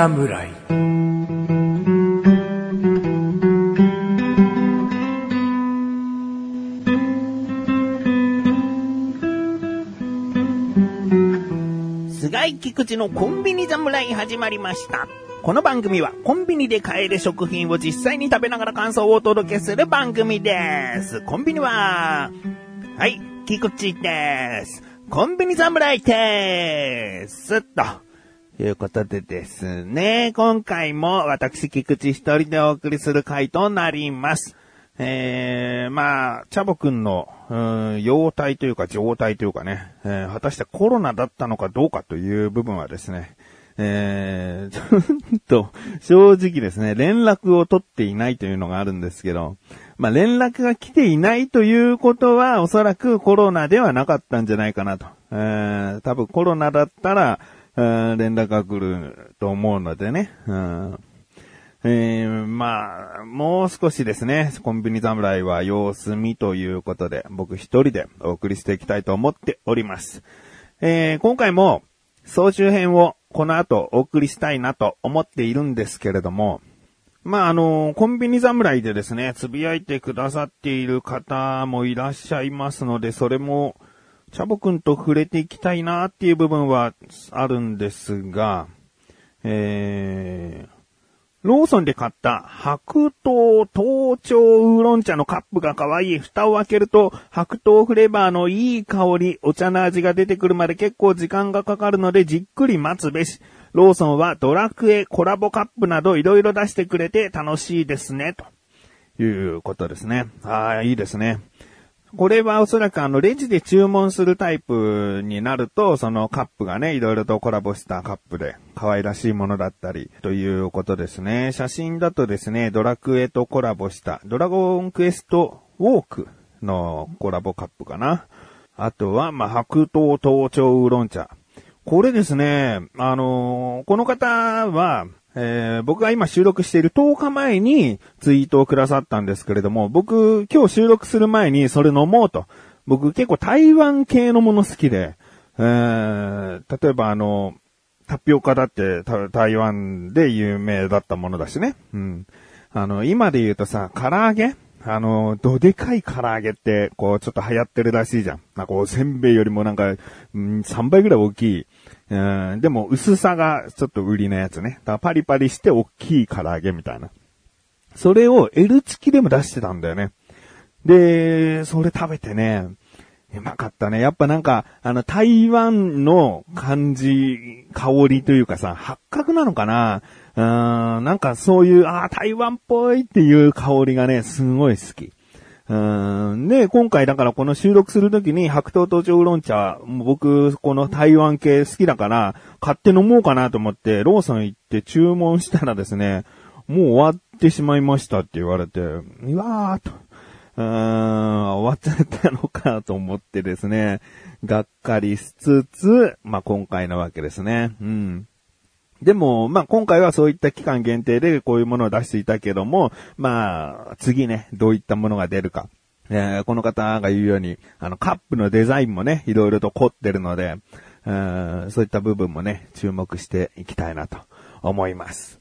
侍菅井菊池のコンビニ侍始まりました。この番組はコンビニで買える食品を実際に食べながら感想をお届けする番組です。コンビニは、はい、菊池です。コンビニ侍です。と。いうことでですね、今回も私菊池一人でお送りする回となります。えー、まあ、チャボくんの、うん、容態というか状態というかね、えー果たしてコロナだったのかどうかという部分はですね、えー、ちょっと、正直ですね、連絡を取っていないというのがあるんですけど、まあ、連絡が来ていないということは、おそらくコロナではなかったんじゃないかなと。えー、多分コロナだったら、連絡が来ると思うのでね、うん。えー、まあ、もう少しですね、コンビニ侍は様子見ということで、僕一人でお送りしていきたいと思っております。えー、今回も、総集編をこの後お送りしたいなと思っているんですけれども、まあ、あの、コンビニ侍でですね、つぶやいてくださっている方もいらっしゃいますので、それも、チャボくんと触れていきたいなっていう部分はあるんですが、えー、ローソンで買った白桃頭頂ウーロン茶のカップが可愛い。蓋を開けると白桃フレーバーのいい香り、お茶の味が出てくるまで結構時間がかかるのでじっくり待つべし。ローソンはドラクエコラボカップなどいろいろ出してくれて楽しいですね。ということですね。ああ、いいですね。これはおそらくあの、レジで注文するタイプになると、そのカップがね、いろいろとコラボしたカップで、可愛らしいものだったり、ということですね。写真だとですね、ドラクエとコラボした、ドラゴンクエストウォークのコラボカップかな。あとは、まあ、白桃頭頂ウーロン茶。これですね、あのーこの方は、えー僕が今収録している10日前にツイートをくださったんですけれども、僕今日収録する前にそれ飲もうと。僕結構台湾系のもの好きで、えー例えばあの、タピオカだって台湾で有名だったものだしね。うん。あの、今で言うとさ、唐揚げ？あの、どでかい唐揚げって、こう、ちょっと流行ってるらしいじゃん。なんかこう、せんべいよりもなんか、うん、3倍ぐらい大きい。うん、でも、薄さがちょっと売りのやつね。だからパリパリして大きい唐揚げみたいな。それを L 付きでも出してたんだよね。で、それ食べてね、うまかったね。やっぱなんか、あの、台湾の感じ、香りというかさ、八角なのかなうーん、なんかそういう、ああ、台湾っぽいっていう香りがね、すごい好き。うんで、今回だからこの収録するときに白桃東ウーロン茶、僕、この台湾系好きだから、買って飲もうかなと思って、ローソン行って注文したらですね、もう終わってしまいましたって言われて、うわーと。うーん、終わっちゃったのかと思ってですね、がっかりしつつ、まあ、今回なわけですね。うん。でも、まあ、今回はそういった期間限定でこういうものを出していたけども、まあ、次ね、どういったものが出るか。えーこの方が言うように、あの、カップのデザインもね、いろいろと凝ってるので、うんそういった部分もね、注目していきたいなと思います。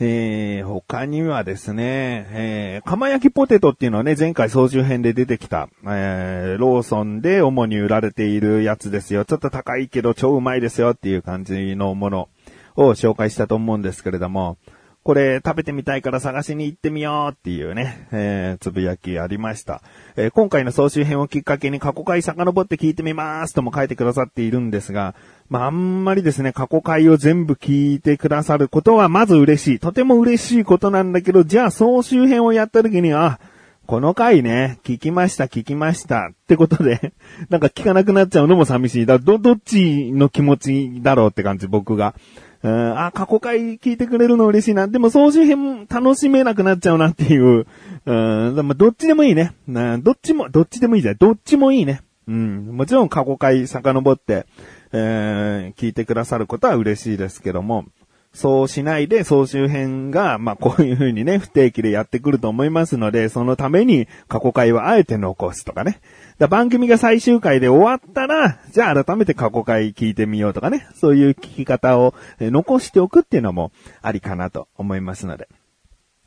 えー、他にはですね、えー、釜焼きポテトっていうのはね、前回総集編で出てきた、えー、ローソンで主に売られているやつですよ。ちょっと高いけど超うまいですよっていう感じのものを紹介したと思うんですけれども、これ食べてみたいから探しに行ってみようっていうね、えー、つぶやきありました。えー今回の総集編をきっかけに過去回遡って聞いてみますとも書いてくださっているんですが、まあ、あんまりですね、過去回を全部聞いてくださることはまず嬉しい。とても嬉しいことなんだけど、じゃあ総集編をやった時に、あ、この回ね、聞きました、聞きました。ってことで、なんか聞かなくなっちゃうのも寂しい。だど、どっちの気持ちだろうって感じ、僕が。うん、あ、過去回聞いてくれるの嬉しいな。でも総集編楽しめなくなっちゃうなっていう。うん、でもどっちでもいいね。どっちも、どっちでもいいじゃん。どっちもいいね。うん、もちろん過去回遡って、えー聞いてくださることは嬉しいですけども、そうしないで総集編が、まあこういう風にね、不定期でやってくると思いますので、そのために過去回はあえて残すとかね。だ番組が最終回で終わったら、じゃあ改めて過去回聞いてみようとかね。そういう聞き方を残しておくっていうのもありかなと思いますので。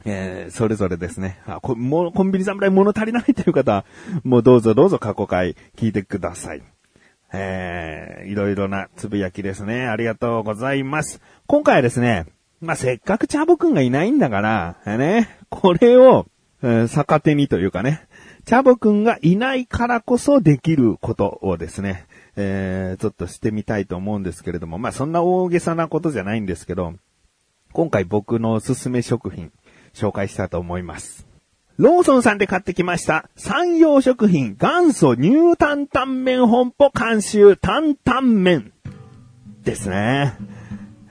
えー、それぞれですね。あ、こ、もう、コンビニ侍物足りないという方は、もうどうぞどうぞ過去回聞いてください。えー、いろいろなつぶやきですね。ありがとうございます。今回はですね、まあ、せっかくチャボくんがいないんだから、ね、これを、え、逆手にというかね、チャボくんがいないからこそできることをですね、えー、ちょっとしてみたいと思うんですけれども、まあ、そんな大げさなことじゃないんですけど、今回僕のおすすめ食品、紹介したと思います。ローソンさんで買ってきました、産業食品元祖乳担々麺本舗監修担々麺ですね。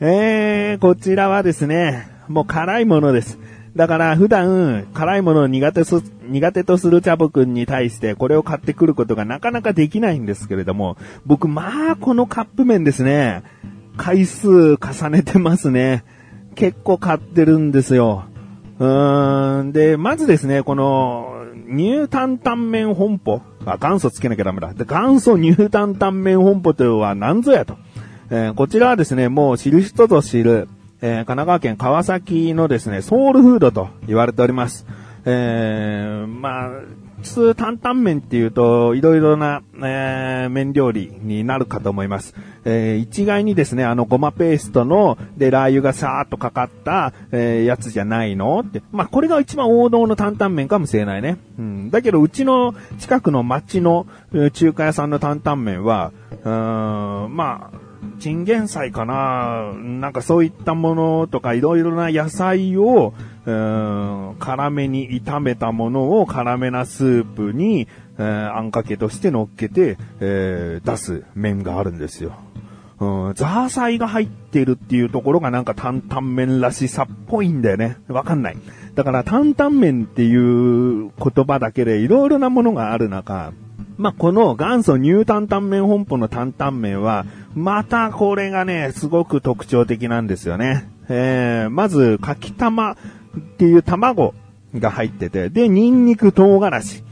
えー、こちらはですね、もう辛いものです。だから普段辛いものを苦手す、苦手とするチャボくんに対してこれを買ってくることがなかなかできないんですけれども、僕まあこのカップ麺ですね、回数重ねてますね。結構買ってるんですよ。うーん。で、まずですね、この、乳担々麺本舗。あ、元祖つけなきゃダメだ。で、元祖乳担々麺本舗というのは何ぞやと。えー、こちらはですね、もう知る人ぞ知る、えー、神奈川県川崎のですね、ソウルフードと言われております。えー、まあ、普通担々麺っていうと、いろいろな、えー、麺料理になるかと思います。えー、一概にですね、あの、ごまペーストの、で、ラー油がさーっとかかった、えー、やつじゃないの？って。まあ、これが一番王道の担々麺かもしれないね。うん。だけど、うちの近くの町の中華屋さんの担々麺は、うーん、まあ、チンゲン菜かななんかそういったものとかいろいろな野菜を、うん、辛めに炒めたものを辛めなスープに、えー、あんかけとして乗っけて、えー、出す麺があるんですよ。うん、ザーサイが入ってるっていうところがなんか担々麺らしさっぽいんだよね。わかんない。だから担々麺っていう言葉だけでいろいろなものがある中、まあ、この元祖ニュータンタン麺本舗の担々麺は、またこれがね、すごく特徴的なんですよね。えー、まず、かき玉っていう卵が入ってて、で、ニンニク唐辛子。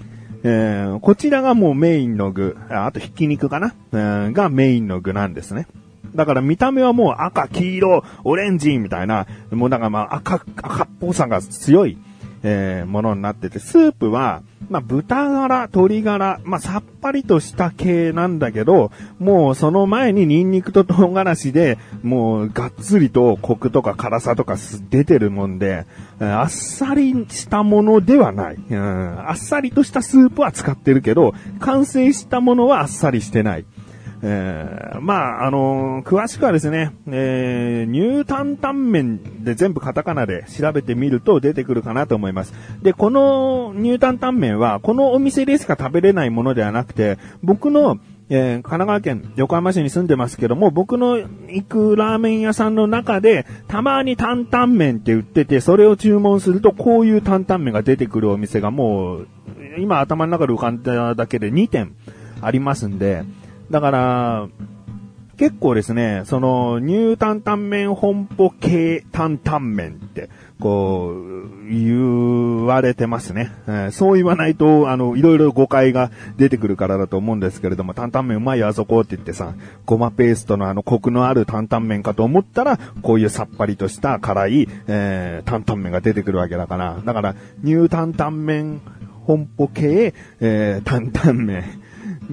えー、こちらがもうメインの具、あとひき肉かな、えー、がメインの具なんですね。だから見た目はもう赤、黄色、オレンジみたいな、もうだからまあ赤、赤っぽさが強い、えー、ものになってて、スープは、まあ、豚柄、鶏柄、まあ、さっぱりとした系なんだけど、もうその前にニンニクと唐辛子で、もうがっつりとコクとか辛さとか出てるもんで、あっさりしたものではない。うん、あっさりとしたスープは使ってるけど、完成したものはあっさりしてない。えー、まあ、あのー、詳しくはですね、えー、乳担々麺で全部カタカナで調べてみると出てくるかなと思います。で、この乳担々麺は、このお店でしか食べれないものではなくて、僕のえー、神奈川県横浜市に住んでますけども、僕の行くラーメン屋さんの中で、たまに担々麺って売ってて、それを注文すると、こういう担々麺が出てくるお店がもう、今頭の中で浮かんだだけで2店ありますんで、だから、結構ですね、その、乳担々麺本舗系担々麺って、こう、言われてますね、えー、そう言わないと、あの、いろいろ誤解が出てくるからだと思うんですけれども、担々麺うまいよ、あそこって言ってさ、ごまペーストのあの、コクのある担々麺かと思ったら、こういうさっぱりとした辛い、えー、担々麺が出てくるわけだから、だから、乳担々麺本舗系、えー、担々麺。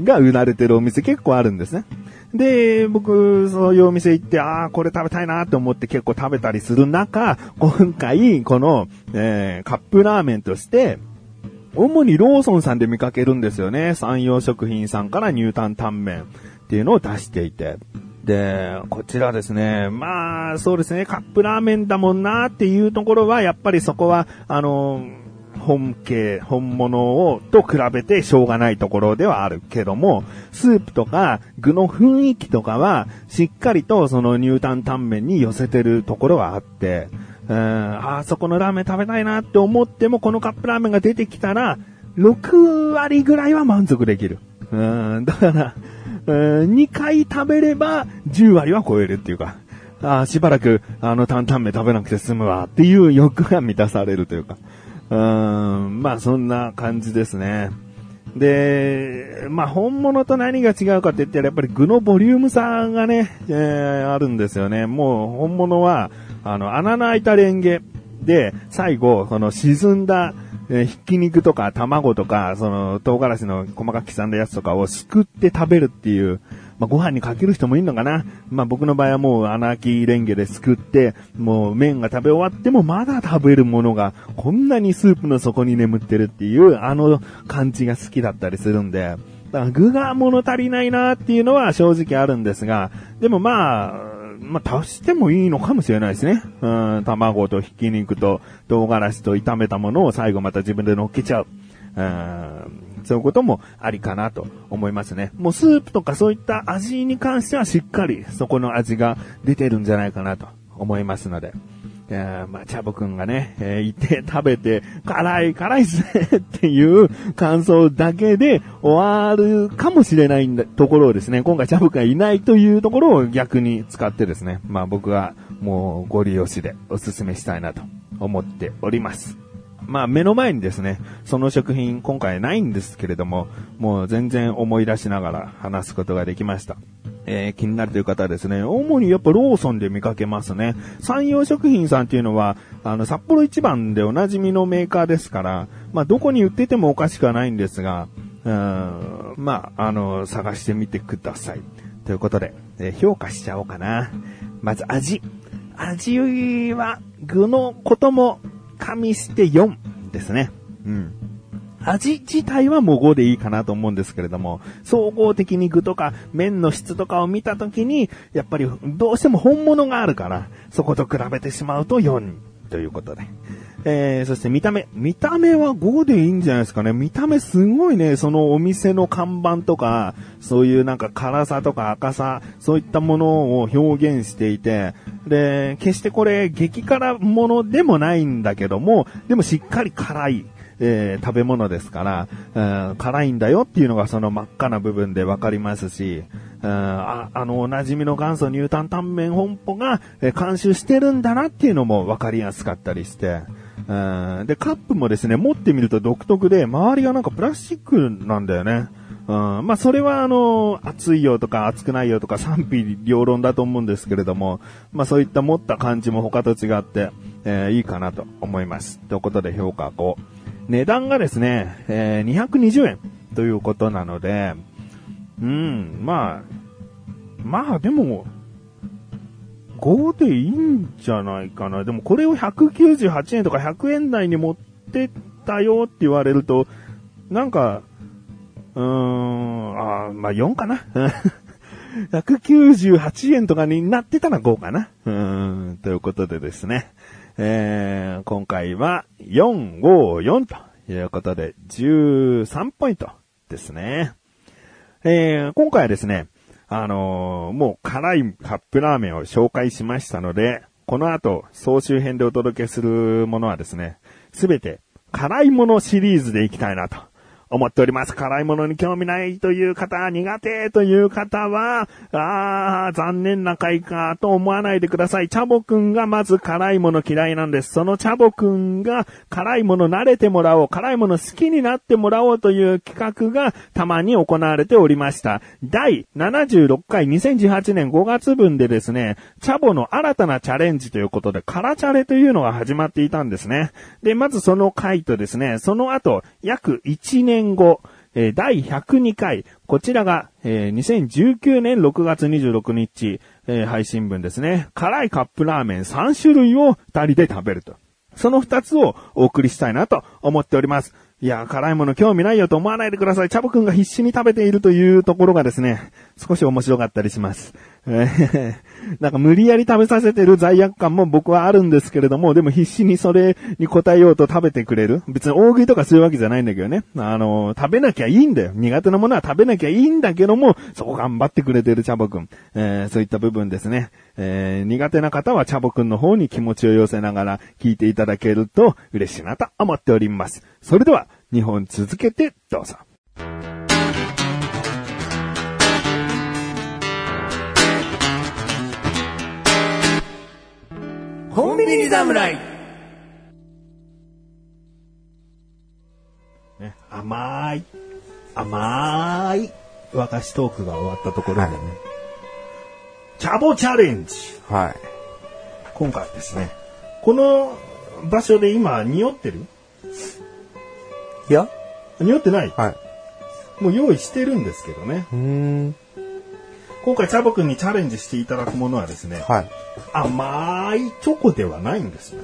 が売られてるお店結構あるんですね。で、僕、そういうお店行って、ああ、これ食べたいなと思って結構食べたりする中、今回、この、えー、カップラーメンとして、主にローソンさんで見かけるんですよね。山陽食品さんから乳担タンメンっていうのを出していて。で、こちらですね、まあ、そうですね、カップラーメンだもんなっていうところは、やっぱりそこは、あの本家、本物を、と比べてしょうがないところではあるけども、スープとか具の雰囲気とかは、しっかりとそのニュータンタンメンに寄せてるところはあって、うん、あそこのラーメン食べたいなって思っても、このカップラーメンが出てきたら、6割ぐらいは満足できる。うん、だから、うん2回食べれば10割は超えるっていうか、あしばらくあの担々麺食べなくて済むわっていう欲が満たされるというか。うん、まあそんな感じですね。で、まあ本物と何が違うかって言ったらやっぱり具のボリューム差がね、えー、あるんですよね。もう本物は、あの、穴の開いたレンゲで、最後、その沈んだ、えー、ひき肉とか卵とか、その唐辛子の細かく刻んだやつとかをすくって食べるっていう、まあ、ご飯にかける人もいるのかな。まあ、僕の場合はもう穴開きレンゲですくって、もう麺が食べ終わってもまだ食べるものがこんなにスープの底に眠ってるっていうあの感じが好きだったりするんで、だから具が物足りないなっていうのは正直あるんですが、でもまあ、まあ、足してもいいのかもしれないですね。うん、卵とひき肉と唐辛子と炒めたものを最後また自分で乗っけちゃう。うんそういうこともありかなと思いますね。もうスープとかそういった味に関してはしっかりそこの味が出てるんじゃないかなと思いますので。えー、まあ、チャボくんがね、えー、いて食べて、辛い、辛いっすねっていう感想だけで終わるかもしれないんだところをですね、今回チャボくんがいないというところを逆に使ってですね、まあ僕はもうご利用しでお勧めしたいなと思っております。まあ目の前にですね、その食品今回ないんですけれども、もう全然思い出しながら話すことができました。えー、気になるという方はですね、主にやっぱローソンで見かけますね。山陽食品さんっていうのは、あの、札幌一番でおなじみのメーカーですから、まあどこに売っててもおかしくはないんですが、うん、まあ、あの、探してみてください。ということで、えー、評価しちゃおうかな。まず味。味は、具のことも加味して4ですね。うん。味自体はもう5でいいかなと思うんですけれども、総合的に具とか麺の質とかを見たときに、やっぱりどうしても本物があるから、そこと比べてしまうと4ということで。えー、そして見た目。見た目は5でいいんじゃないですかね。見た目すごいね、そのお店の看板とか、そういうなんか辛さとか赤さ、そういったものを表現していて、で、決してこれ激辛ものでもないんだけども、でもしっかり辛い。えー、食べ物ですから、うん、辛いんだよっていうのがその真っ赤な部分でわかりますし、うん、ああの、お馴染みの元祖ニュータンメン本舗が、えー、監修してるんだなっていうのもわかりやすかったりして、うん、で、カップもですね、持ってみると独特で、周りがなんかプラスチックなんだよね。うん、まあ、それはあの、熱いよとか熱くないよとか賛否両論だと思うんですけれども、まあ、そういった持った感じも他と違って、えー、いいかなと思います。ということで評価5。値段がですね、えー、220円ということなので、うん、まあ、まあでも、5でいいんじゃないかな。でもこれを198円とか100円台に持ってったよって言われると、なんか、うーん、あまあ4かな。198円とかになってたら5かな。うん、ということでですね。えー、今回は454ということで13ポイントですね。えー、今回はですね、あのー、もう辛いカップラーメンを紹介しましたので、この後、総集編でお届けするものはですね、すべて辛いものシリーズでいきたいなと。思っております。辛いものに興味ないという方、苦手という方は、あー、残念な回かと思わないでください。チャボくんがまず辛いもの嫌いなんです。そのチャボくんが辛いもの慣れてもらおう、辛いもの好きになってもらおうという企画がたまに行われておりました。第76回2018年5月分でですね、チャボの新たなチャレンジということで、辛チャレというのが始まっていたんですね。で、まずその回とですね、その後、約1年年後、えー、第102回、こちらが、えー、2019年6月26日、えー、配信分ですね。辛いカップラーメン3種類を2人で食べると。その2つをお送りしたいなと思っております。いや、辛いもの興味ないよと思わないでください。チャボくんが必死に食べているというところがですね、少し面白かったりします。なんか無理やり食べさせてる罪悪感も僕はあるんですけれども、でも必死にそれに応えようと食べてくれる。別に大食いとかするわけじゃないんだけどね。あの、食べなきゃいいんだよ。苦手なものは食べなきゃいいんだけども、そこ頑張ってくれてるチャボくん。えー、そういった部分ですね。えー、苦手な方はチャボくんの方に気持ちを寄せながら聞いていただけると嬉しいなと思っております。それでは、2本続けてどうぞ。ビニ侍。ね、甘い、甘い和菓子トークが終わったところでね、チャボチャレンジ。はい。今回ですね、この場所で今匂ってる？いや匂ってない？はい。もう用意してるんですけどね。うーん。今回チャボくんにチャレンジしていただくものはですね、はい。甘いチョコではないんですよ。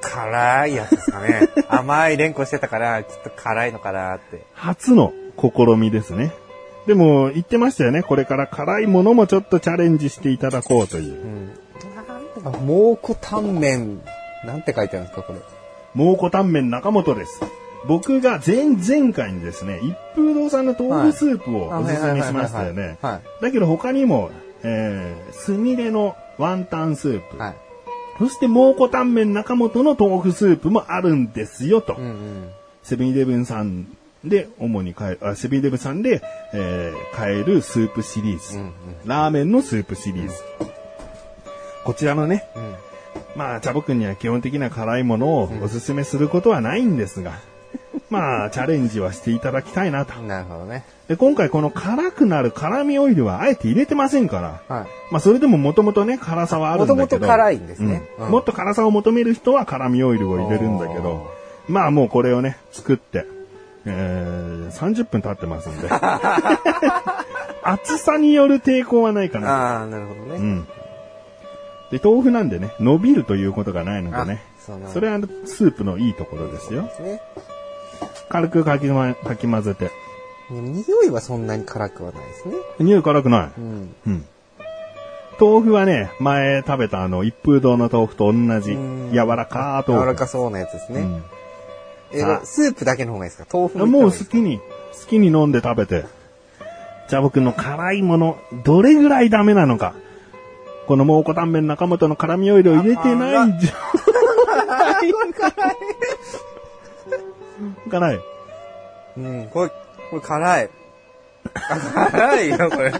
辛いやつですかね。甘い連呼してたから、ちょっと辛いのかなって。初の試みですね。でも言ってましたよね。これから辛いものもちょっとチャレンジしていただこうという。うん。なんか、蒙古タンメン、なんて書いてあるんですか、これ。蒙古タンメン中本です。僕が前々回にですね、一風堂さんの豆腐スープをおすすめしましたよね。はい。だけど他にも、えー、すみれのワンタンスープ、はい。そして蒙古タンメン中本の豆腐スープもあるんですよと。うんうん。セブンイレブンさんで主に買え、あセブンイレブンさんで、えー買えるスープシリーズ、うんうんラーメンのスープシリーズ。こちらのね、うん。まあ、チャボくんには基本的な辛いものをおすすめすることはないんですが、まあ、チャレンジはしていただきたいなと。なるほどね。で、今回この辛くなる辛味オイルはあえて入れてませんから、はい。まあ、それでももともとね、辛さはあるんだけど。元々辛いんですねうんうんもっと辛さを求める人は辛味オイルを入れるんだけど、まあもうこれをね、作って、えー、30分経ってますんで。厚さによる抵抗はないかな。ああ、なるほどね。うん。で、豆腐なんでね、伸びるということがないのでね。あそそれはスープのいいところですよ。ですね。軽くかき,、ま、かき混ぜて。匂いはそんなに辛くはないですね。匂い辛くない？うん。うん。豆腐はね、前食べたあの、一風堂の豆腐と同じうん、柔らかー豆腐。柔らかそうなやつですね。うんえさあスープだけの方がいいですか？豆腐もう好きに、好きに飲んで食べて。じゃあ僕の辛いもの、どれぐらいダメなのか。この蒙古タンメン中本の辛味オイルを入れてないじゃん。辛い。うん、これ、これ辛い。あ辛いよ、これ。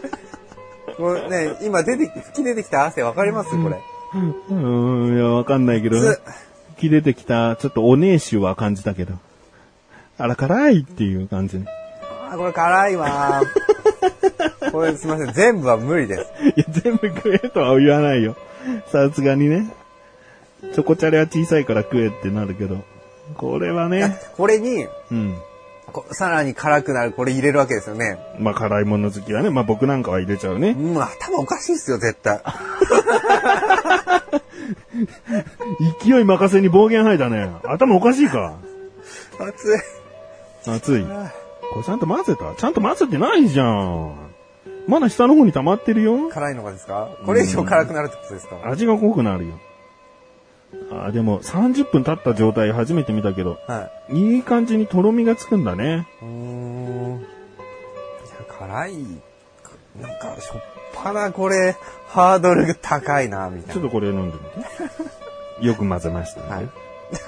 これね、今出て、吹き出てきた汗わかります？これ。うーん、いや、わかんないけどつ、切れてきた、ちょっとお姉臭は感じたけど。あら、辛いっていう感じね。あーこれ辛いわー。これすいません、全部は無理です。いや、全部食えとは言わないよ。さすがにね。チョコチャレは小さいから食えってなるけど。これはね、これに、うん。こさらに辛くなるこれ入れるわけですよね。まあ、辛いもの好きはね。まあ、僕なんかは入れちゃうね。うん、頭おかしいっすよ、絶対。勢い任せに暴言吐いたね。頭おかしいか。熱い。熱い。これちゃんと混ぜた？ちゃんと混ぜてないじゃん。まだ下の方に溜まってるよ。辛いのがですか？これ以上辛くなるってことですか？味が濃くなるよ。あ、でも30分経った状態初めて見たけど、はいい感じにとろみがつくんだね。い。うーん。辛い。なんか、しょっぱなこれ、ハードルが高いな、みたいな。ちょっとこれ飲んでみて。よく混ぜましたね。はい。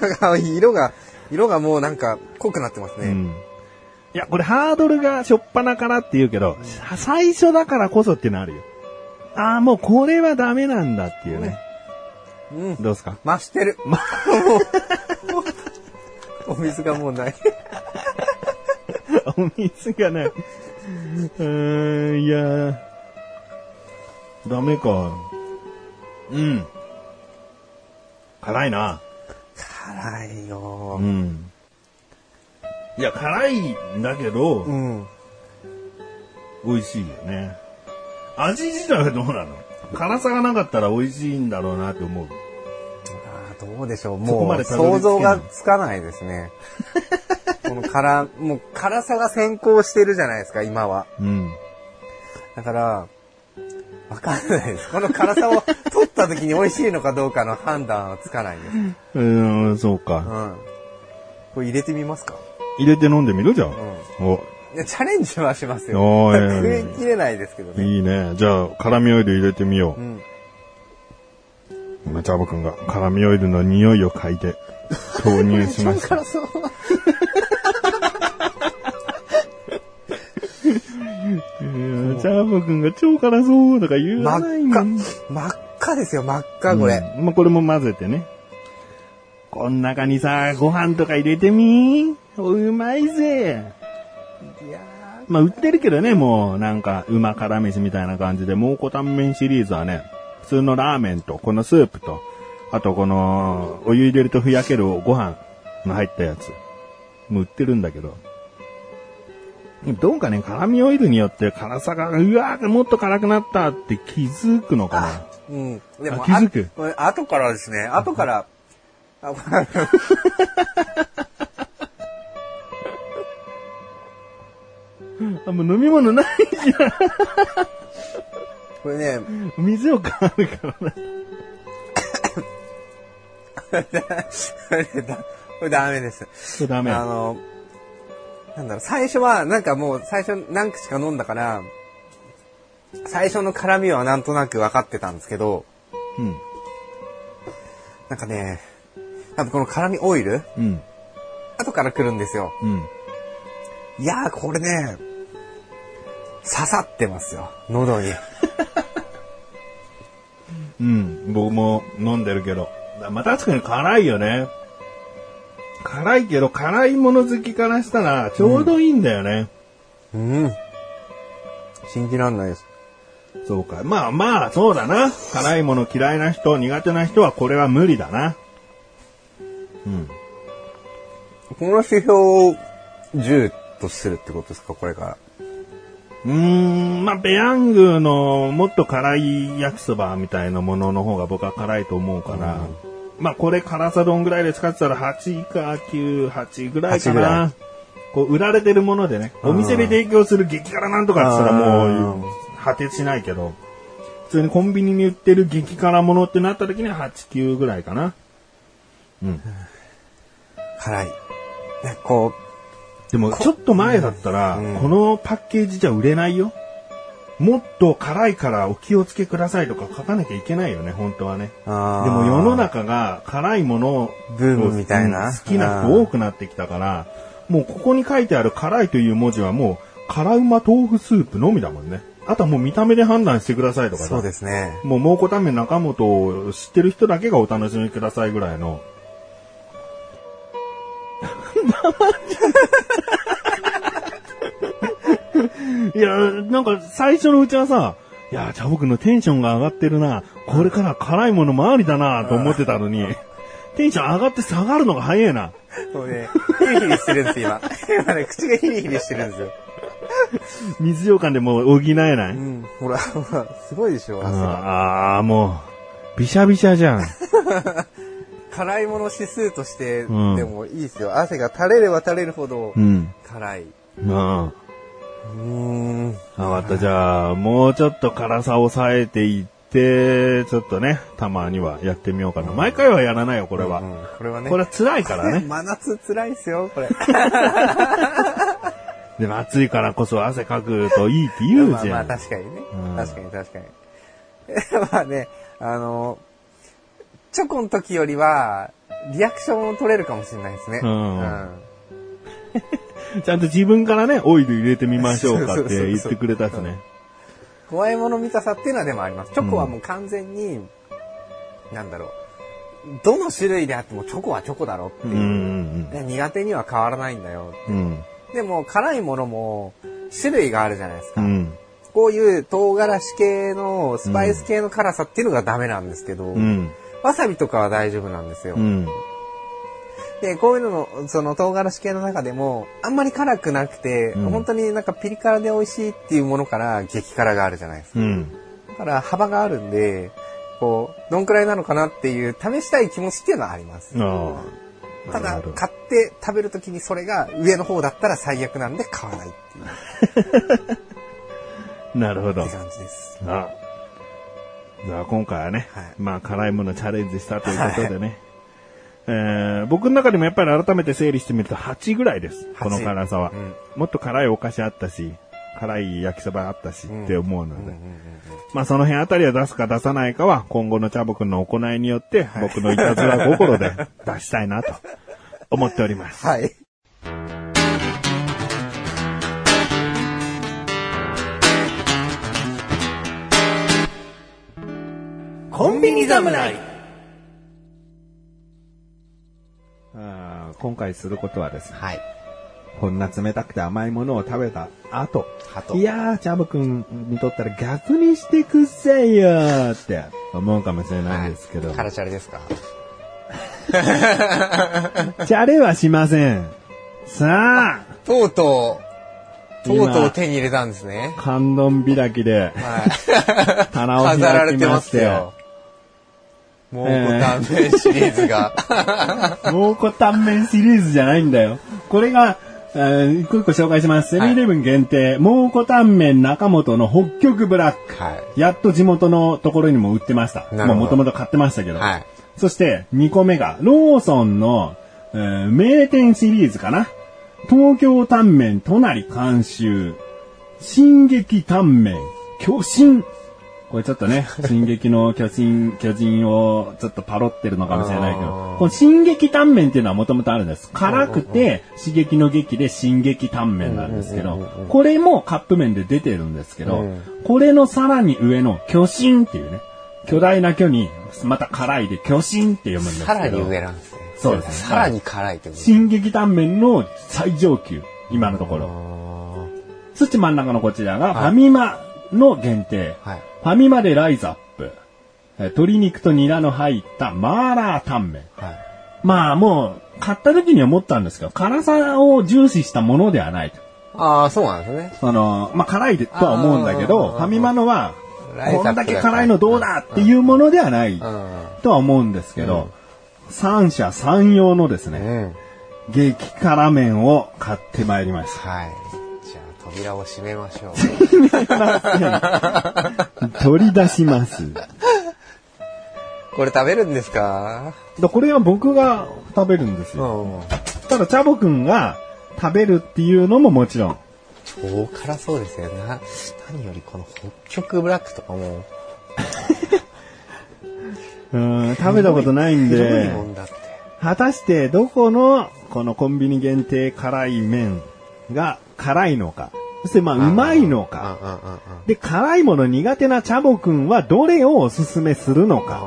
だから色が、色がもうなんか濃くなってますね。うん。いや、これハードルがしょっぱなからって言うけど、さ最初だからこそってのあるよ。ああ、もうこれはダメなんだっていうね。うん。どうですか？増してる。もう、お水がもうない。お水がない。うーん、いやーダメか。うん。辛いな。辛いよう。ん。いや、辛いんだけど、うん。美味しいよね。味自体はどうなの？辛さがなかったら美味しいんだろうなって思う。あーどうでしょう。もう想像がつかないですね。この辛、もう辛さが先行してるじゃないですか、今は。うん。だから、わかんないです。この辛さを取った時に美味しいのかどうかの判断はつかないです。うーん、そうか。うん。これ入れてみますか？入れて飲んでみる？じゃん。お、いやチャレンジはしますよ。おー食い切れないですけどね。いいね。じゃあ、辛味オイル入れてみようう。ん。今、チャボくんが辛味オイルの匂いを嗅いで投入しました。そう。いやチャボくんが超辛そうとか言わないもん。真っ赤ですよ、真っ赤、これ。うんまあ、これも混ぜてね。こん中にさ、ご飯とか入れてみうまいぜ。まあ、売ってるけどね、もう、なんか、馬辛飯みたいな感じで、蒙古タンメンシリーズはね、普通のラーメンと、このスープと、あとこの、お湯入れるとふやけるご飯の入ったやつ。もう売ってるんだけど。どうかね、辛味オイルによって辛さが、うわーもっと辛くなったって気づくのかな？うん。でも、あ気づく？後からですね、後から、ああ、もう飲み物ないじゃん。これね、水を買うからね。これだこれダメです。これダメ。あの、なんだろう、最初は、なんかもう、最初何口か飲んだから、最初の辛みはなんとなく分かってたんですけど、うん。なんかね、多分この辛みオイル、うん。後から来るんですよ。うん。いやー、これね、刺さってますよ、喉に。うん。僕も飲んでるけど。まあ、確かに辛いよね。辛いけど、辛いもの好きからしたら、ちょうどいいんだよね。うん。信じらんないです。そうか。まあまあ、そうだな。辛いもの嫌いな人、苦手な人はこれは無理だな。うん。この指標を10とするってことですか、これから。うーん、まあ、ペヤングのもっと辛い焼きそばみたいなものの方が僕は辛いと思うから、まあ、これ辛さどんぐらいで使ってたら8か9、8ぐらいか8ぐらな。こう、売られてるものでね、お店で提供する激辛なんとかって言ったらもう、果てしないけど、普通にコンビニに売ってる激辛ものってなった時には8、9ぐらいかな。うん。辛い。ね、こでも、ちょっと前だったら、うんこのパッケージじゃ売れないよ。もっと辛いからお気をつけくださいとか書かなきゃいけないよね、本当はね。でも世の中が辛いものをブームみたいなうん好きな人多くなってきたから、もうここに書いてある辛いという文字はもう、辛うま豆腐スープのみだもんね。あとはもう見た目で判断してくださいとかさそうですね。もう蒙古タンメン中本を知ってる人だけがお楽しみくださいぐらいの。いや、なんか最初のうちはさ、いや、じゃあ僕のテンションが上がってるな。これから辛いものもありだなと思ってたのに、テンション上がって下がるのが早いな。そうね、ヒリヒリしてるんです、今。今ね、口がヒリヒリしてるんですよ。水羊羹でもう補えない。うん、ほら、ほら、すごいでしょ、汗が。ああー、もう、びしゃびしゃじゃん。辛いもの指数として、うんでもいいですよ。汗が垂れれば垂れるほどうん。辛い。うん。うーん。わかった。じゃあ、もうちょっと辛さを抑えていって、ちょっとね、たまにはやってみようかな。毎回はやらないよ、これは。うんこれはね。これは辛いからね。真夏辛いですよ、これ。でも暑いからこそ汗かくといいって言うまあまあじゃん。確かにね。うん確かに確かに。まあね、あの、チョコの時よりは、リアクションを取れるかもしれないですね。うん ちゃんと自分からね、オイル入れてみましょうかって言ってくれたしね。怖いもの見たさっていうのはでもあります。チョコはもう完全に、なんだろう。どの種類であってもチョコはチョコだろっていう。うんうんで苦手には変わらないんだよ。うん。うん。でも辛いものも種類があるじゃないですか。うん。こういう唐辛子系のスパイス系の辛さっていうのがダメなんですけど、うん。わさびとかは大丈夫なんですよ。うん。で、こういうのの、その唐辛子系の中でも、あんまり辛くなくて、うん本当になんかピリ辛で美味しいっていうものから激辛があるじゃないですか。うん。だから幅があるんで、こう、どんくらいなのかなっていう試したい気持ちっていうのはあります。ああ。ただ買って食べるときにそれが上の方だったら最悪なんで買わないっていう なるほど。って感じです。あじゃあ今回はね、はいまあ辛いものチャレンジしたということでね。えー僕の中でもやっぱり改めて整理してみると8ぐらいです。この辛さは、うんもっと辛いお菓子あったし、辛い焼きそばあったしうんって思うので、まあその辺あたりは出すか出さないかは今後のチャボくんの行いによって僕のいたずら心で出したいなと思っております。はい。コンビニ侍。あー今回することはですね、はい。こんな冷たくて甘いものを食べた後、鳩いやー、チャボくんにとったら逆にしてくっせえよーって思うかもしれないですけど、カラチャレですか？チャレはしません。さあ、とうとう、と今うとう手に入れたんですね。観音開きではい。棚を飾ら開れてまきまして、すよ。蒙古タンメンシリーズが。蒙古タンメンシリーズじゃないんだよ。これが、えー一個一個紹介します。セブンイレブン限定、蒙古タンメン中本の北極ブラック。はい。やっと地元のところにも売ってました。もともと買ってましたけど。はい。そして、2個目が、ローソンの、えー名店シリーズかな。東京タンメン隣監修。進撃タンメン巨神。これちょっとね、進撃の巨人、巨人をちょっとパロってるのかもしれないけあどー、この進撃タンメンっていうのはもともとあるんです。辛くて、刺激の劇で進撃タンメンなんですけど、これもカップ麺で出てるんですけど、うんこれのさらに上の巨神っていうね、巨大な巨に、また辛いで巨神って読むんですけど。さらに上なんですね。そうですねさらに辛いってこと進撃タンメンの最上級、今のところ。あそして真ん中のこちらが、はいファミマの限定。ーはい。ファミマでライズアップ。え鶏肉とニラの入ったマーラータンメン。はい。まあもう、買った時に思ったんですけど、辛さを重視したものではないと。ああ、そうなんですね。その、まあ辛いでとは思うんだけど、ファミマのは、こんだけ辛いのどうだっていうものではないうん。とは思うんですけど、三者三様のですね、うん。激辛麺を買ってまいりました。はい。扉を閉めましょう。取り出します。これ食べるんですか？だこれは僕が食べるんですよ。うん。ただ、チャボくんが食べるっていうのももちろん。超辛そうですよな。何よりこの北極ブラックとかも、うん、食べたことないんで。果たしてどこのこのコンビニ限定辛い麺が辛いのか。そしてまあ、うまいのか。で、辛いもの苦手なチャボくんはどれをおすすめするのか。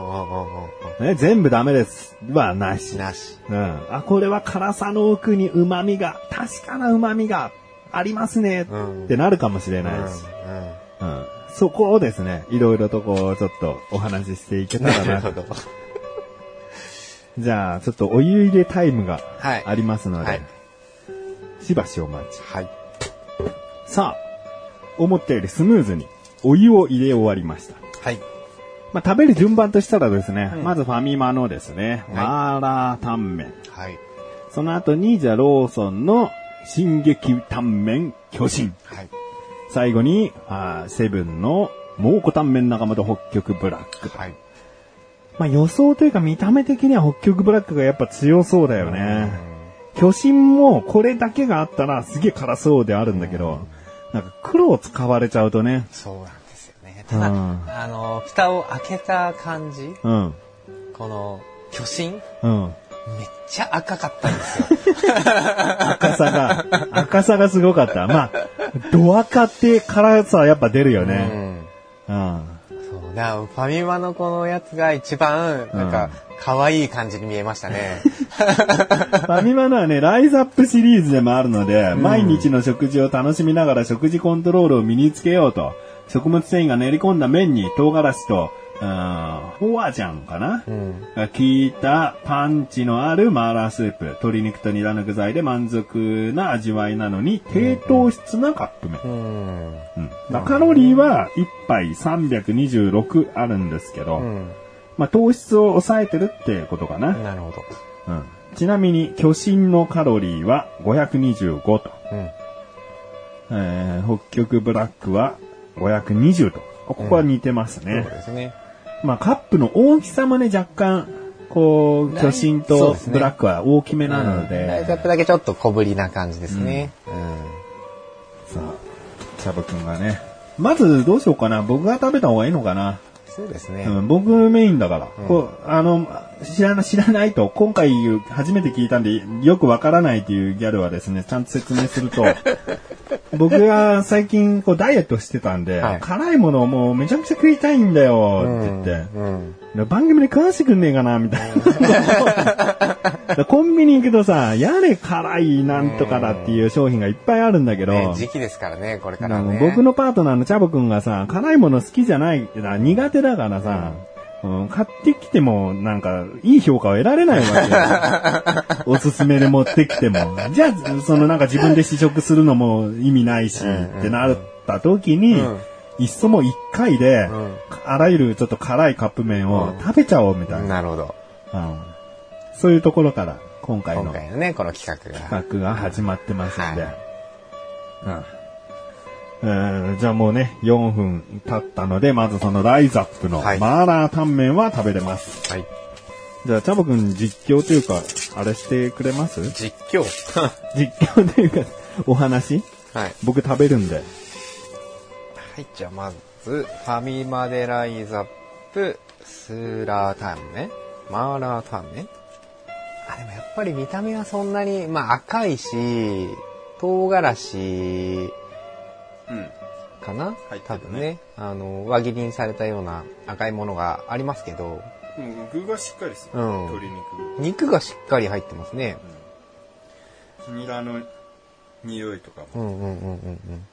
うね、全部ダメです。はなしん。なし。うん。あ、これは辛さの奥に旨味が、確かな旨味がありますね。うんってなるかもしれないし。うん。そこをですね、いろいろとこう、ちょっとお話ししていけたらな。なるほど。じゃあ、ちょっとお湯入れタイムがはいありますので、はいしばしお待ち。はい。さあ、思ったよりスムーズにお湯を入れ終わりました。はい。まあ、食べる順番としたらですね、うんまずファミマのですね、はいマーラータンメン。はい。その後に、じゃあ、ローソンの進撃タンメン巨神。はい。最後に、あーセブンの蒙古タンメン仲間と北極ブラック。はい。まあ予想というか見た目的には北極ブラックがやっぱ強そうだよね。巨神もこれだけがあったらすげえ辛そうであるんだけど、なんか黒を使われちゃうとね。そうなんですよね。ただ、うんあの、蓋を開けた感じ、うん。この、巨神うん。めっちゃ赤かったんですよ。赤さが、赤さがすごかった。まあ、ド赤って辛さやっぱ出るよね。うん。そうだファミマのこのやつが一番、なんか、可愛い感じに見えましたね。ファミマのはね、ライズアップシリーズでもあるので、毎日の食事を楽しみながら食事コントロールを身につけようと、食物繊維が練り込んだ麺に唐辛子と、うん、フォアジャンかな、うん。が効いたパンチのあるマーラースープ、鶏肉とニラの具材で満足な味わいなのに、低糖質なカップ麺。うん。うんカロリーは1杯326あるんですけど、うん。まあ糖質を抑えてるってことかな。なるほど。うんちなみに、巨神のカロリーは525と、うん。えー北極ブラックは520と。ここは似てますそうね。ですね。まあカップの大きさもね、若干、こう、巨神とブラックは大きめなので、ライズアップだけちょっと小ぶりな感じですね。うん。さあ、チャブくんがね。まずどうしようかな。僕が食べた方がいいのかな。そうですね。うん、僕メインだから。こう、あの、知らな、知らないと、今回初めて聞いたんで、よくわからないというギャルはですね、ちゃんと説明すると、僕が最近こうダイエットしてたんで、はい辛いものをもうめちゃくちゃ食いたいんだよって言って、うん。で番組で食わしてくんねえかなみたいな。で コンビニ行くとさ、やれ辛いなんとかだっていう商品がいっぱいあるんだけど、ね、時期ですからね、これからね。か僕のパートナーのチャボくんがさ、辛いもの好きじゃない、な苦手だからさ、うん買ってきても、なんか、いい評価を得られないわけよ。おすすめで持ってきても。じゃあ、そのなんか自分で試食するのも意味ないし、ってなった時に、うんいっそもう一回で、んあらゆるちょっと辛いカップ麺を食べちゃおうみたいな。なるほど。うんそういうところから、今回の今回のね、この企画が。企画が始まってますんで。はいうんえーじゃあもうね、4分経ったので、まずそのライザップのマはいーラータンメンは食べれます。はい。じゃあ、チャボくん実況というか、あれしてくれます？実況？実況というか、お話？はい。僕食べるんで。はい、じゃあまず、ファミマでライザップ、スーラータンメンマーラータンメンあ、でもやっぱり見た目はそんなに、まあ赤いし、唐辛子うん。かな、入って多るね分ね。あの、輪切りにされたような赤いものがありますけど、具がしっかりするうん肉。肉がしっかり入ってますね。ニラの匂いとかも。うんうんうんうんうん。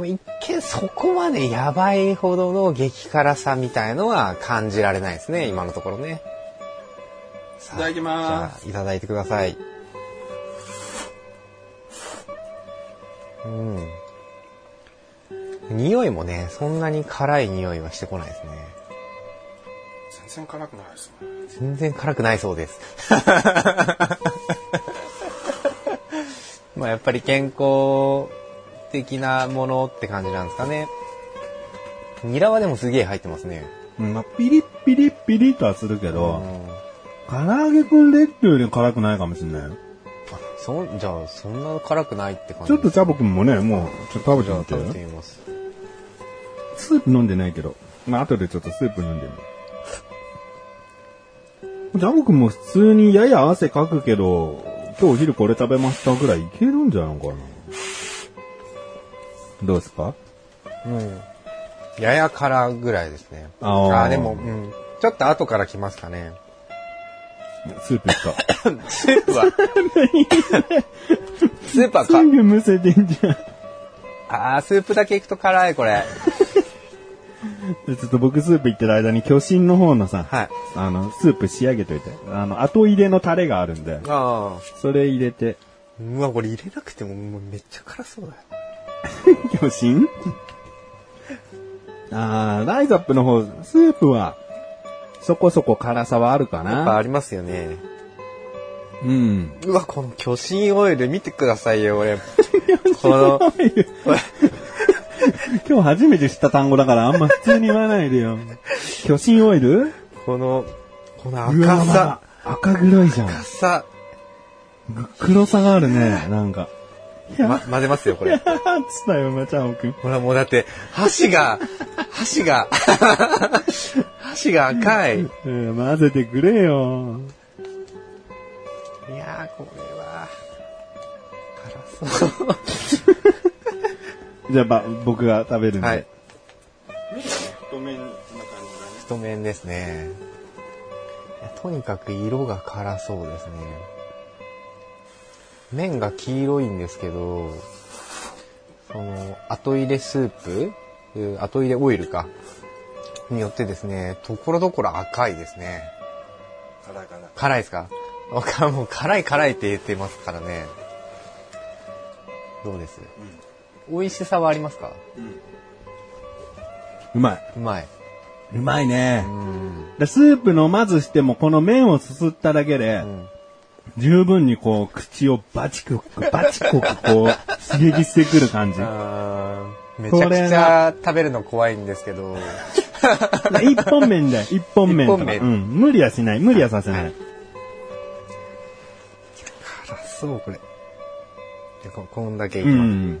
もう一見そこまでやばいほどの激辛さみたいのは感じられないですね、今のところね。いただきますじゃあ、いただいてください。うん。匂いもね、そんなに辛い匂いはしてこないですね。全然辛くないですね。全然辛くないそうです。まあやっぱり健康的なものって感じなんですかね。ニラはでもすげえ入ってますね。うん、まあ、ピリッピリッピリッとはするけうど、ん唐揚げくんレッドより辛くないかもしれないよ。そんじゃあそんな辛くないって感じちょっとチャボくんもね、もう、ちょっと食べじゃあてみてよ食べて。みます。スープ飲んでないけど。まあ、後でちょっとスープ飲んでみる。ジャボくんも普通にやや汗かくけど、今日お昼これ食べましたぐらいいけるんじゃないのかな。どうですか？うん。やや辛ぐらいですね。あーあーでも、うん。ちょっと後から来ますかね。スープか？スープは、スープはすか、ぐむせてんじゃん。あースープだけいくと辛い、これ。でちょっと僕スープ行ってる間に巨神の方のさ、はい。あの、スープ仕上げといて。あの、後入れのタレがあるんで、ああ。それ入れて、うわ、これ入れなくてももうめっちゃ辛そうだよ。巨神あー、ライザップの方、スープは、そこそこ辛さはあるかやっぱな。ありますよね。うん。うわ、この巨神オイル見てくださいよ、俺。この、今日初めて知った単語だからあんま普通に言わないでよ。巨神オイル？この、このうわ赤さ、赤黒いじゃん。赤さ、黒さがあるね、なんか。ま、混ぜますよ、これ。つったよ、まちゃんおくん。ほら、もうだって、箸が、箸が、箸が赤い。いうん混ぜてくれよ。やー、これは、辛そう。じゃあ、ば、僕が食べるんで。はい。太麺な感太麺ですね。いやとにかく色が辛そうですね。麺が黄色いんですけど、その、後入れスープうん後入れオイルか。によってですね、ところどころ赤いですね。辛い辛い。辛いですか？僕はもう辛い辛いって言ってますからね。どうです、美味しさはありますか？うまい。うまい。うまいねう。ん。でスープ飲まずしても、この麺をすすっただけで、うん十分にこう、口をバチコク、バチコクこう、刺激してくる感じ。めちゃくちゃ食べるの怖いんですけど。一本麺だよ、一本麺とか。一本麺うん。無理はしない、無理はさせない。辛そう、これ。でここんだけいうきます。ん。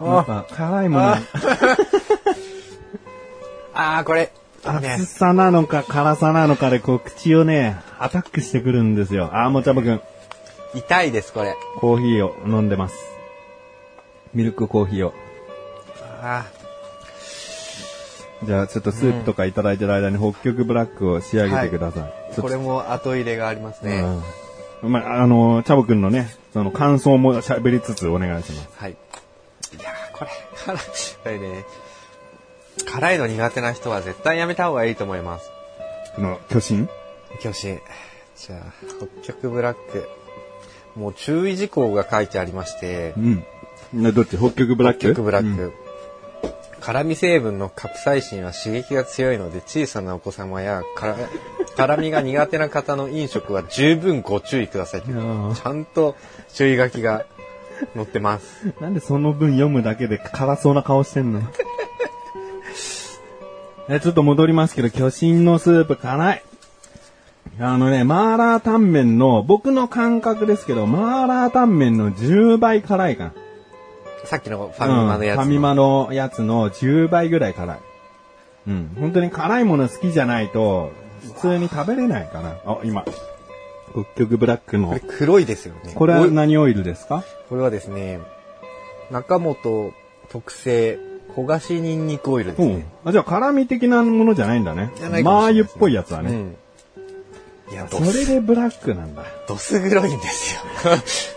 やっぱ、辛いものあ、あー、これ。ね熱さなのか辛さなのかで、こう、口をね、アタックしてくるんですよ。あー、もちゃぼくん。痛いです、これ。コーヒーを飲んでます。ミルクコーヒーを。あじゃあちょっとスープとかいただいてる間に北極ブラックを仕上げてください。ーこれも後入れがありますね。うん。まあ、あの、チャボくんのね、その感想も喋りつつお願いします。はい。いやーこれ、辛い。ね、辛いの苦手な人は絶対やめた方がいいと思います。この、巨神？巨神。じゃあ、北極ブラック。もう注意事項が書いてありましてう、ん。などっち？北極ブラック？北極ブラッうんク。辛味成分のカプサイシンは刺激が強いので小さなお子様や辛 辛味が苦手な方の飲食は十分ご注意くださいちゃんと注意書きが載ってます。なんでその文読むだけで辛そうな顔してんのえ、ちょっと戻りますけど、巨神のスープ辛い。あのね、マーラータンメンの、僕の感覚ですけど、マーラータンメンの10倍辛いかな。さっきのファミマのやつの。うんファミマのやつの10倍ぐらい辛い。うん。本当に辛いもの好きじゃないと、普通に食べれないかな。あ、今。北極ブラックのこれ。黒いですよね。これは何オイルですか？これはですね、中本特製焦がしニンニクオイルですうんね。。あ、じゃあ辛味的なものじゃないんだね。じゃないかもマー油っぽいやつだね。うん。いや、そどすれでブラックなんだ。どす黒いんですよ。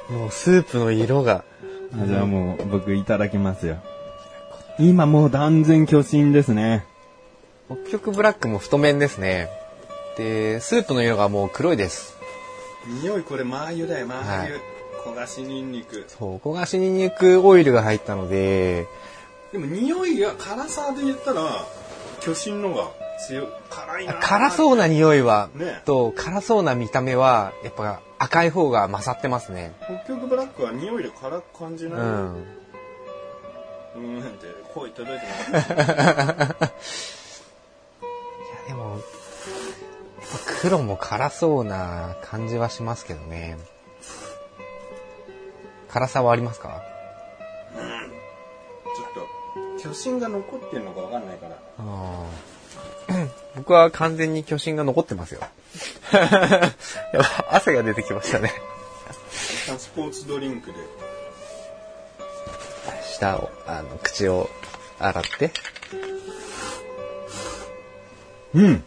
もうスープの色が。あじゃあもう僕いただきますよ。今もう断然巨神ですね。北極ブラックも太麺ですね。で、スープの色がもう黒いです。匂いこれマー油だよ、マー油焦がしニンニク。そう、焦がしニンニクオイルが入ったので、でも匂いが辛さで言ったら、巨神のが強い。辛いな辛そうな匂いは、ねと辛そうな見た目は、やっぱ赤い方が勝ってますね。北極ブラックは匂いで辛く感じない？うん。うんって声届いてない。いや、でも、やっぱ黒も辛そうな感じはしますけどね。辛さはありますか？ちょっと、巨神が残ってんのかわかんないから。僕は完全に巨神が残ってますよ。やっぱ汗が出てきましたね。スポーツドリンクで。舌を、あの、口を洗って。うん。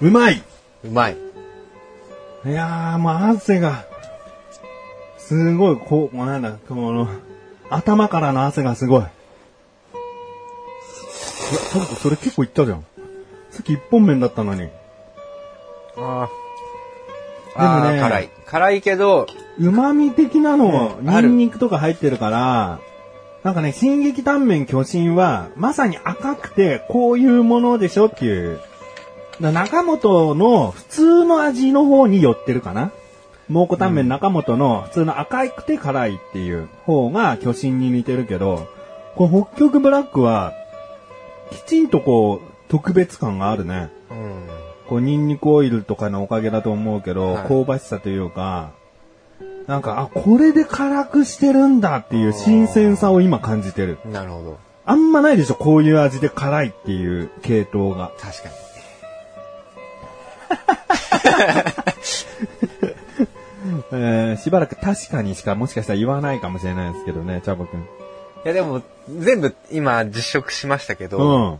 うまいうまい。いやー、もう汗が、すごい、こう、もうなんだ、この、頭からの汗がすごい。いや、多分それ結構いったじゃん。さっき一本麺だったのに。あでもね辛い。辛いけど、旨味的なの、ニンニクとか入ってるから、なんかね、進撃タンメン巨神は、まさに赤くて、こういうものでしょっていう。だ中本の普通の味の方に寄ってるかな蒙古タンメン中本の普通の赤くて辛いっていう方が巨神に似てるけど、この北極ブラックは、きちんとこう、特別感があるね。うん。こう、ニンニクオイルとかのおかげだと思うけど、はい香ばしさというか、なんか、あ、これで辛くしてるんだっていう新鮮さを今感じてる。なるほど。あんまないでしょ、こういう味で辛いっていう系統が。確かに。えー、しばらく確かにしかもしかしたら言わないかもしれないですけどね、チャボくん。いやでも、全部今実食しましたけど、うん。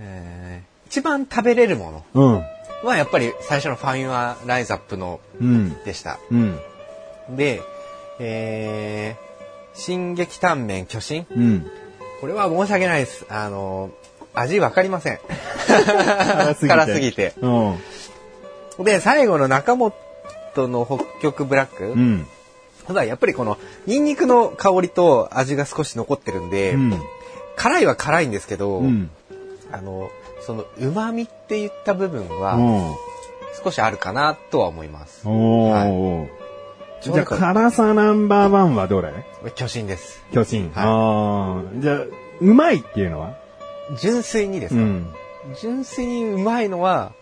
えー一番食べれるもうん。のはやっぱり最初のファミマライズアップのうん。でした。うん。で、えー、進撃タンメン巨神？うん。これは申し訳ないです。あの、味わかりません。辛すぎて ぎて。うん。で、最後の中本の北極ブラック、うん。ただやっぱりこのニンニクの香りと味が少し残ってるんで、うん。辛いは辛いんですけど、うん。あの、その旨味って言った部分はうん。少しあるかなとは思います。おー。じゃあ、辛さナンバーワンはどれ？巨神です。巨神。ああ。じゃあ、うまいっていうのは？純粋にですか、うん。純粋にうまいのは、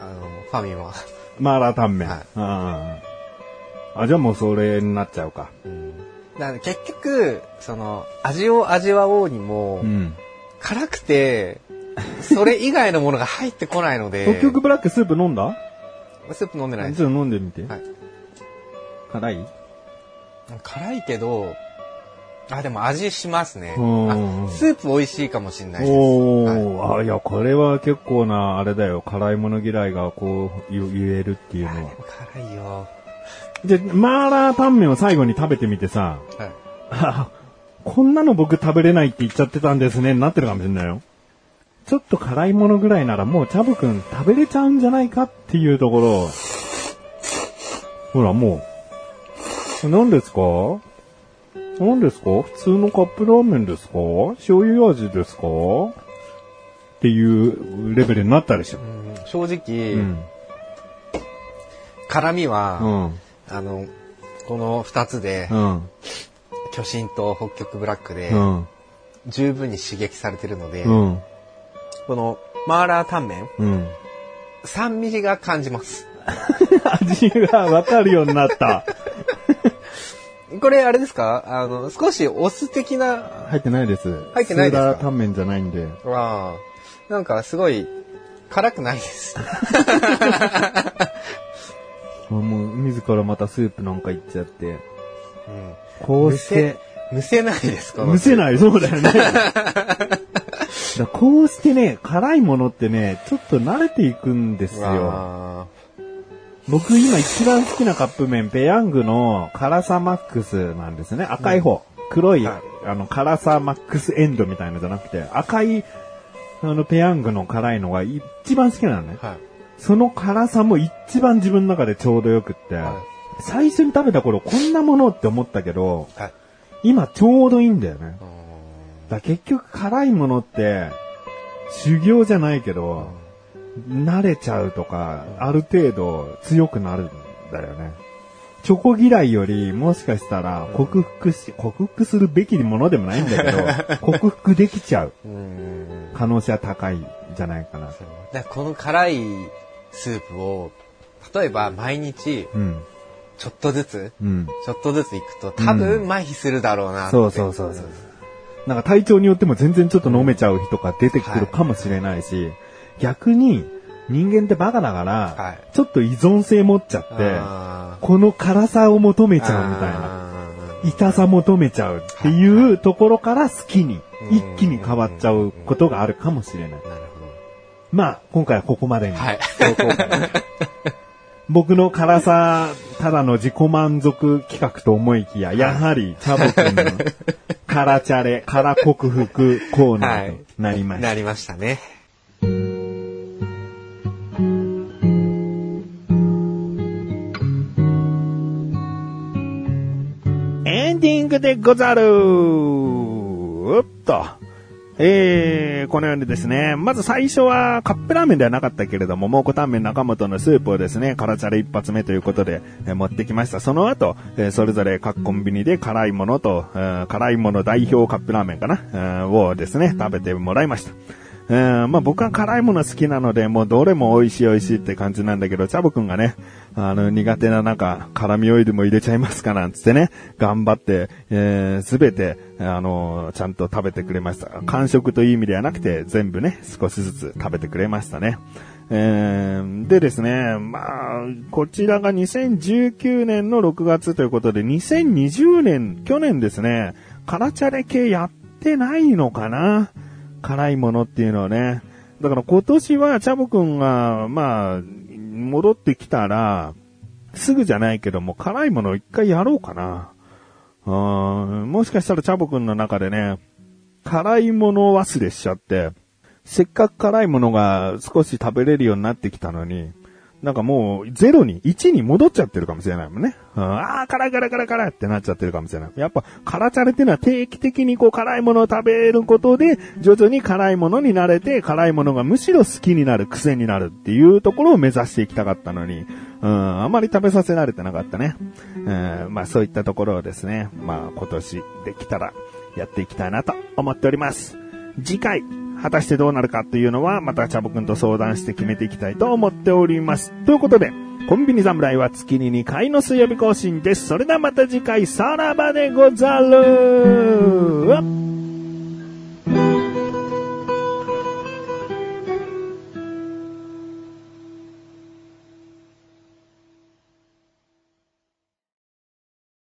あの、ファミマ。マーラータンメン。はいああ。じゃあもうそれになっちゃうか。だから結局、その、味を味わおうにも、うん。辛くて、それ以外のものが入ってこないので、北極ブラックスープ飲んだスープ飲んでないです。ちょっと飲んでみて。はい。辛い辛いけど、あ、でも味しますね。うんあスープ美味しいかもしれないです。おはいー、あ、いや、これは結構な、あれだよ、辛いもの嫌いがこう、言言えるっていうのは。辛いよ。で、マーラータンメンを最後に食べてみてさ、はい。あ こんなの僕食べれないって言っちゃってたんですね、なってるかもしれないよ。ちょっと辛いものぐらいならもうチャブくん食べれちゃうんじゃないかっていうところ。ほら、もう。何ですか？何ですか？普通のカップラーメンですか？醤油味ですか？っていうレベルになったでしょ。うん正直、うん。辛みは、うん。あの、この二つで、うん。巨神と北極ブラックで、うん。十分に刺激されてるので、うん。このマーラータンメン、うん。酸味が感じます。味がわかるようになった。これあれですか？あの、少しお酢的な、入ってないです。入ってないですか？スーラータンメンじゃないんで。わあなんかすごい辛くないです。あもう、自らまたスープなんかいっちゃって。うんこうして、むせないですかむせない、そうだよね。こうしてね、辛いものってね、ちょっと慣れていくんですよ。わ僕今一番好きなカップ麺、ペヤングの辛さマックスなんですね。赤い方。黒い、はいあの、辛さマックスエンドみたいのじゃなくて、赤い、あの、ペヤングの辛いのが一番好きなのね。ーはい。その辛さも一番自分の中でちょうどよくって、は最初に食べた頃こんなものって思ったけど、はい。今ちょうどいいんだよね。だ結局辛いものって、修行じゃないけど、慣れちゃうとか、ある程度強くなるんだよね。チョコ嫌いより、もしかしたら、克服し、克服するべきものでもないんだけど、克服できちゃう可能性は高いんじゃないかな。この辛いスープを、例えば毎日うん。ちょっとずつ、うん。ちょっとずついくと多分麻痺するだろうなって。そうそうそうそう。なんか体調によっても全然ちょっと飲めちゃう日とか出てくるかもしれないし、逆に人間ってバカだから、はいちょっと依存性持っちゃって、あこの辛さを求めーちゃうみたいな。あ痛さ求めちゃうっていうところから好きに、うん一気に変わっちゃうことがあるかもしれない。まあ、今回はここまでに。はい。僕の辛さ、ただの自己満足企画と思いきや、やはり、チャボくんの辛チャレ、辛克服コーナーとなりました。なりましたね。ンディングでござるうっと。えー、このようにですね、まず最初はカップラーメンではなかったけれども、蒙古タンメン中本のスープをですね、辛チャレ一発目ということで、えー持ってきました。その後、えーそれぞれ各コンビニで辛いものと、え辛いもの代表カップラーメンかな、えをですね、食べてもらいました。えーまあ僕は辛いもの好きなので、もうどれも美味しい美味しいって感じなんだけど、チャボくんがね、あの、苦手な中、辛みオイルも入れちゃいますかなんつってね、頑張って、えすべて、あの、ちゃんと食べてくれました。完食という意味ではなくて、全部ね、少しずつ食べてくれましたね。えーでですね、まあ、こちらが2019年の6月ということで、2020年、去年ですね、辛チャレ系やってないのかな辛いものっていうのはね。だから今年はチャボくんが、まあ、戻ってきたら、すぐじゃないけども、辛いものを一回やろうかな。うんもしかしたらチャボくんの中でね、辛いもの忘れしちゃって、せっかく辛いものが少し食べれるようになってきたのに、なんかもう、ゼロに、1に戻っちゃってるかもしれないもんね。うん、ああ、辛い辛い辛い辛いってなっちゃってるかもしれない。やっぱ、辛チャレっていうのは定期的にこう辛いものを食べることで、徐々に辛いものに慣れて、辛いものがむしろ好きになる、癖になるっていうところを目指していきたかったのに、うん、あまり食べさせられてなかったね。うん、まあそういったところをですね、まあ今年できたらやっていきたいなと思っております。次回、果たしてどうなるかというのは、またチャボくんと相談して決めていきたいと思っております。ということで、コンビニ侍は月に2回の水曜日更新です。それではまた次回、さらばでござる